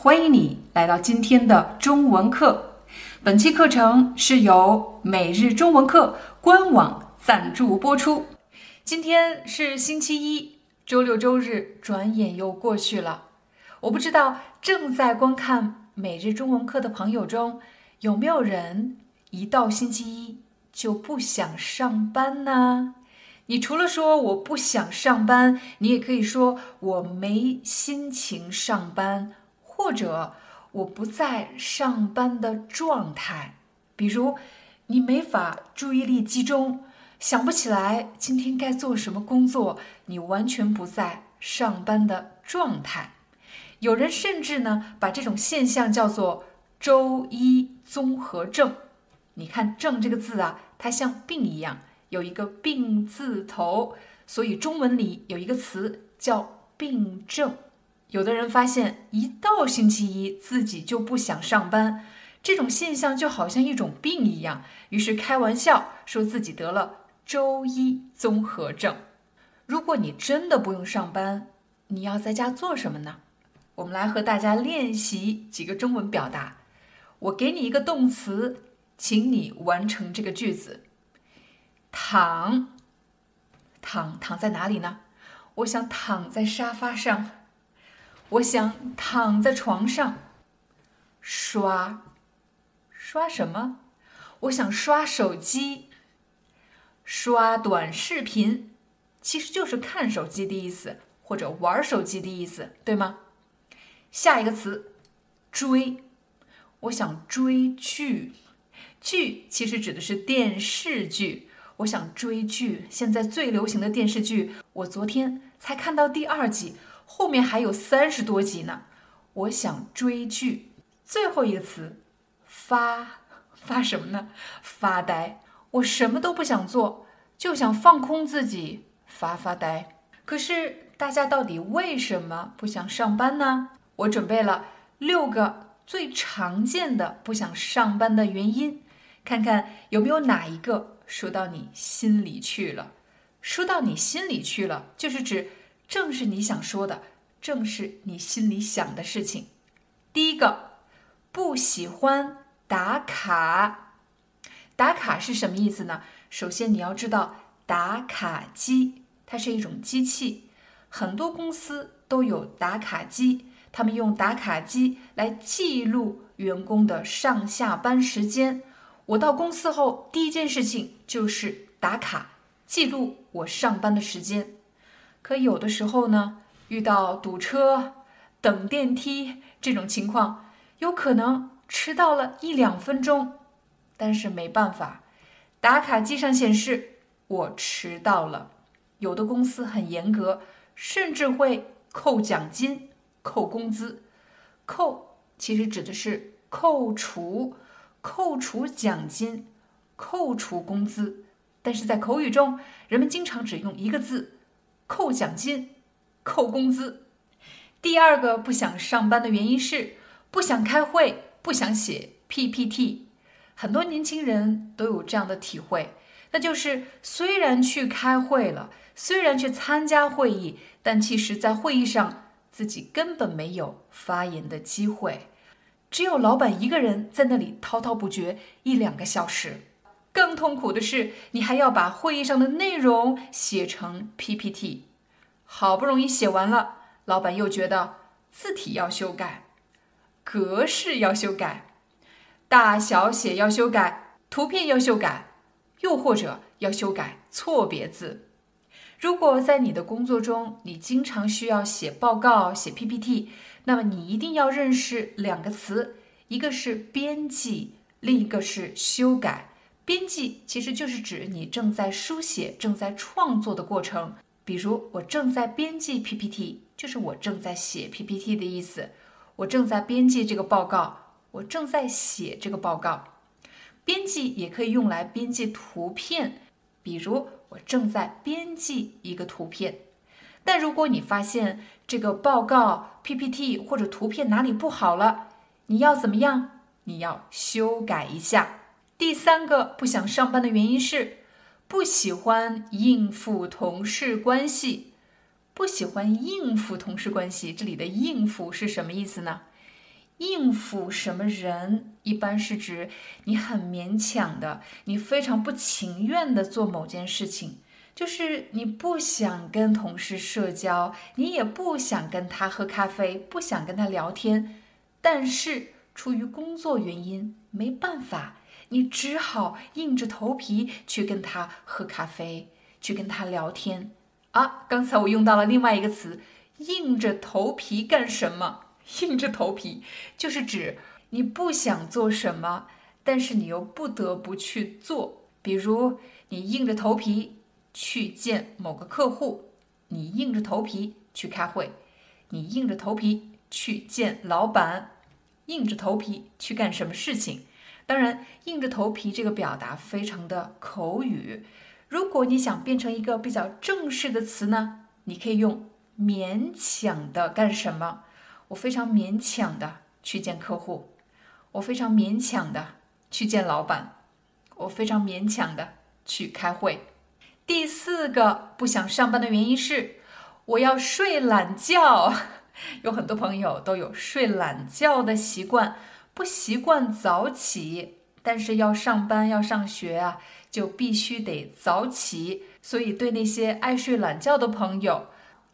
欢迎你来到今天的中文课。本期课程是由每日中文课官网赞助播出。今天是星期一，周六周日转眼又过去了。我不知道正在观看每日中文课的朋友中，有没有人一到星期一就不想上班呢？你除了说我不想上班，你也可以说我没心情上班。或者我不在上班的状态，比如你没法注意力集中，想不起来今天该做什么工作，你完全不在上班的状态。有人甚至呢把这种现象叫做“周一综合症”。你看“症”这个字啊，它像病一样，有一个病字头，所以中文里有一个词叫病症。有的人发现，一到星期一自己就不想上班，这种现象就好像一种病一样，于是开玩笑说自己得了周一综合症。如果你真的不用上班，你要在家做什么呢？我们来和大家练习几个中文表达。我给你一个动词，请你完成这个句子。躺，躺躺在哪里呢？我想躺在沙发上。我想躺在床上，刷，刷什么？我想刷手机，刷短视频，其实就是看手机的意思，或者玩手机的意思，对吗？下一个词，追，我想追剧，剧其实指的是电视剧，我想追剧。现在最流行的电视剧，我昨天才看到第二集。后面还有三十多集呢，我想追剧。最后一个词，发发什么呢？发呆。我什么都不想做，就想放空自己，发发呆。可是大家到底为什么不想上班呢？我准备了六个最常见的不想上班的原因，看看有没有哪一个说到你心里去了。说到你心里去了，就是指。正是你想说的，正是你心里想的事情。第一个，不喜欢打卡。打卡是什么意思呢？首先你要知道，打卡机它是一种机器，很多公司都有打卡机，他们用打卡机来记录员工的上下班时间。我到公司后，第一件事情就是打卡，记录我上班的时间。可有的时候呢，遇到堵车、等电梯这种情况，有可能迟到了一两分钟，但是没办法，打卡机上显示我迟到了。有的公司很严格，甚至会扣奖金、扣工资。扣其实指的是扣除、扣除奖金、扣除工资，但是在口语中，人们经常只用一个字。扣奖金，扣工资。第二个不想上班的原因是不想开会，不想写 PPT。很多年轻人都有这样的体会，那就是虽然去开会了，虽然去参加会议，但其实在会议上自己根本没有发言的机会，只有老板一个人在那里滔滔不绝一两个小时。更痛苦的是，你还要把会议上的内容写成 PPT，好不容易写完了，老板又觉得字体要修改，格式要修改，大小写要修改，图片要修改，又或者要修改错别字。如果在你的工作中，你经常需要写报告、写 PPT，那么你一定要认识两个词，一个是编辑，另一个是修改。编辑其实就是指你正在书写、正在创作的过程。比如，我正在编辑 PPT，就是我正在写 PPT 的意思。我正在编辑这个报告，我正在写这个报告。编辑也可以用来编辑图片，比如我正在编辑一个图片。但如果你发现这个报告 PPT 或者图片哪里不好了，你要怎么样？你要修改一下。第三个不想上班的原因是不喜欢应付同事关系。不喜欢应付同事关系，这里的应付是什么意思呢？应付什么人，一般是指你很勉强的，你非常不情愿的做某件事情，就是你不想跟同事社交，你也不想跟他喝咖啡，不想跟他聊天，但是出于工作原因没办法，你只好硬着头皮去跟他喝咖啡，去跟他聊天。啊，刚才我用到了另外一个词，硬着头皮干什么？硬着头皮就是指你不想做什么，但是你又不得不去做。比如，你硬着头皮去见某个客户，你硬着头皮去开会，你硬着头皮去见老板，硬着头皮去干什么事情？当然，硬着头皮这个表达非常的口语。如果你想变成一个比较正式的词呢，你可以用勉强的干什么？我非常勉强的去见客户，我非常勉强的去见老板，我非常勉强的去开会。第四个不想上班的原因是我要睡懒觉。有很多朋友都有睡懒觉的习惯，不习惯早起。但是要上班要上学啊，就必须得早起。所以对那些爱睡懒觉的朋友，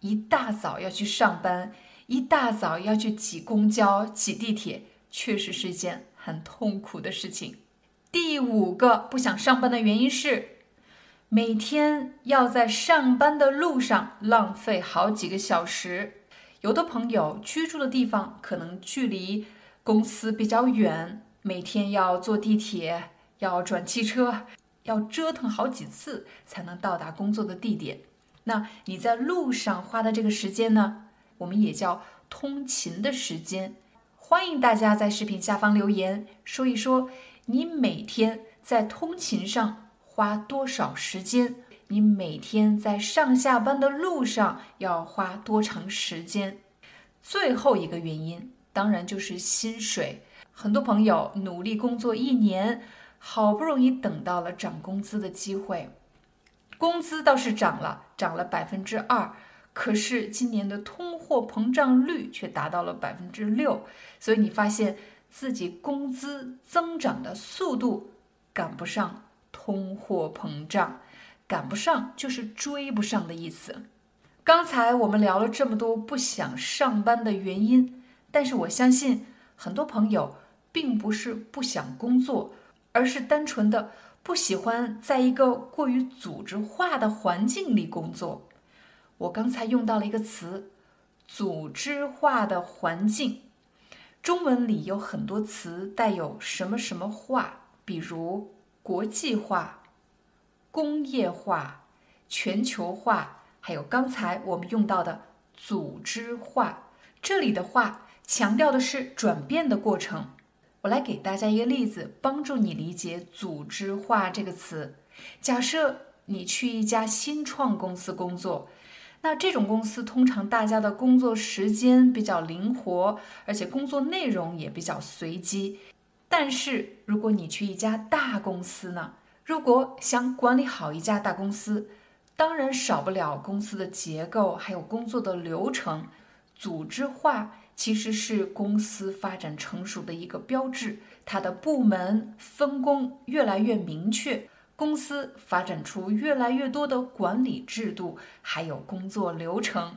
一大早要去上班，一大早要去挤公交、挤地铁，确实是一件很痛苦的事情。第五个不想上班的原因是，每天要在上班的路上浪费好几个小时。有的朋友居住的地方可能距离公司比较远。每天要坐地铁，要转汽车，要折腾好几次才能到达工作的地点。那你在路上花的这个时间呢？我们也叫通勤的时间。欢迎大家在视频下方留言，说一说你每天在通勤上花多少时间？你每天在上下班的路上要花多长时间？最后一个原因，当然就是薪水。很多朋友努力工作一年，好不容易等到了涨工资的机会，工资倒是涨了，涨了百分之二，可是今年的通货膨胀率却达到了百分之六，所以你发现自己工资增长的速度赶不上通货膨胀，赶不上就是追不上的意思。刚才我们聊了这么多不想上班的原因，但是我相信很多朋友。并不是不想工作，而是单纯的不喜欢在一个过于组织化的环境里工作。我刚才用到了一个词“组织化的环境”，中文里有很多词带有什么什么化，比如国际化、工业化、全球化，还有刚才我们用到的组织化。这里的话强调的是转变的过程。我来给大家一个例子，帮助你理解“组织化”这个词。假设你去一家新创公司工作，那这种公司通常大家的工作时间比较灵活，而且工作内容也比较随机。但是如果你去一家大公司呢？如果想管理好一家大公司，当然少不了公司的结构，还有工作的流程。组织化。其实是公司发展成熟的一个标志，它的部门分工越来越明确，公司发展出越来越多的管理制度，还有工作流程。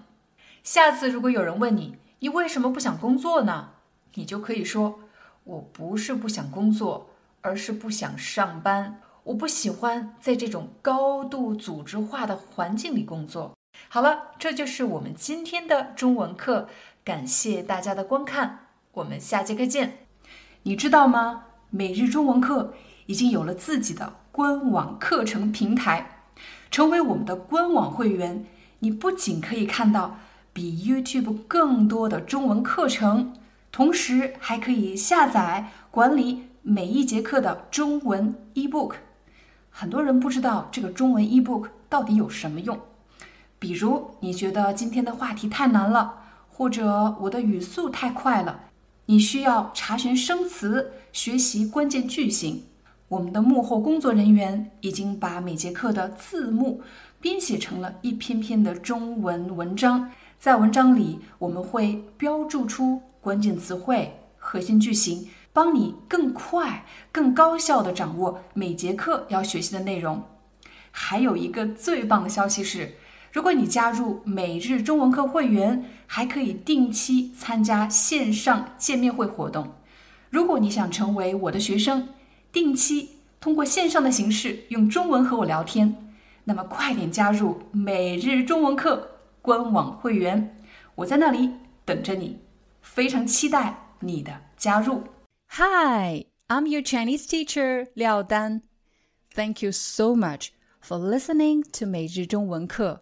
下次如果有人问你，你为什么不想工作呢？你就可以说，我不是不想工作，而是不想上班。我不喜欢在这种高度组织化的环境里工作。好了，这就是我们今天的中文课。感谢大家的观看，我们下节课见。你知道吗？每日中文课已经有了自己的官网课程平台。成为我们的官网会员，你不仅可以看到比 YouTube 更多的中文课程，同时还可以下载管理每一节课的中文 ebook。很多人不知道这个中文 ebook 到底有什么用，比如你觉得今天的话题太难了，或者我的语速太快了，你需要查询生词、学习关键句型。我们的幕后工作人员已经把每节课的字幕编写成了一篇篇的中文文章，在文章里我们会标注出关键词汇、核心句型，帮你更快、更高效地掌握每节课要学习的内容。还有一个最棒的消息是，如果你加入每日中文课会员，还可以定期参加线上见面会活动。如果你想成为我的学生，定期通过线上的形式用中文和我聊天，那么快点加入每日中文课官网会员，我在那里等着你，非常期待你的加入。Hi, I'm your Chinese teacher Liao Dan. Thank you so much for listening to 每日中文课.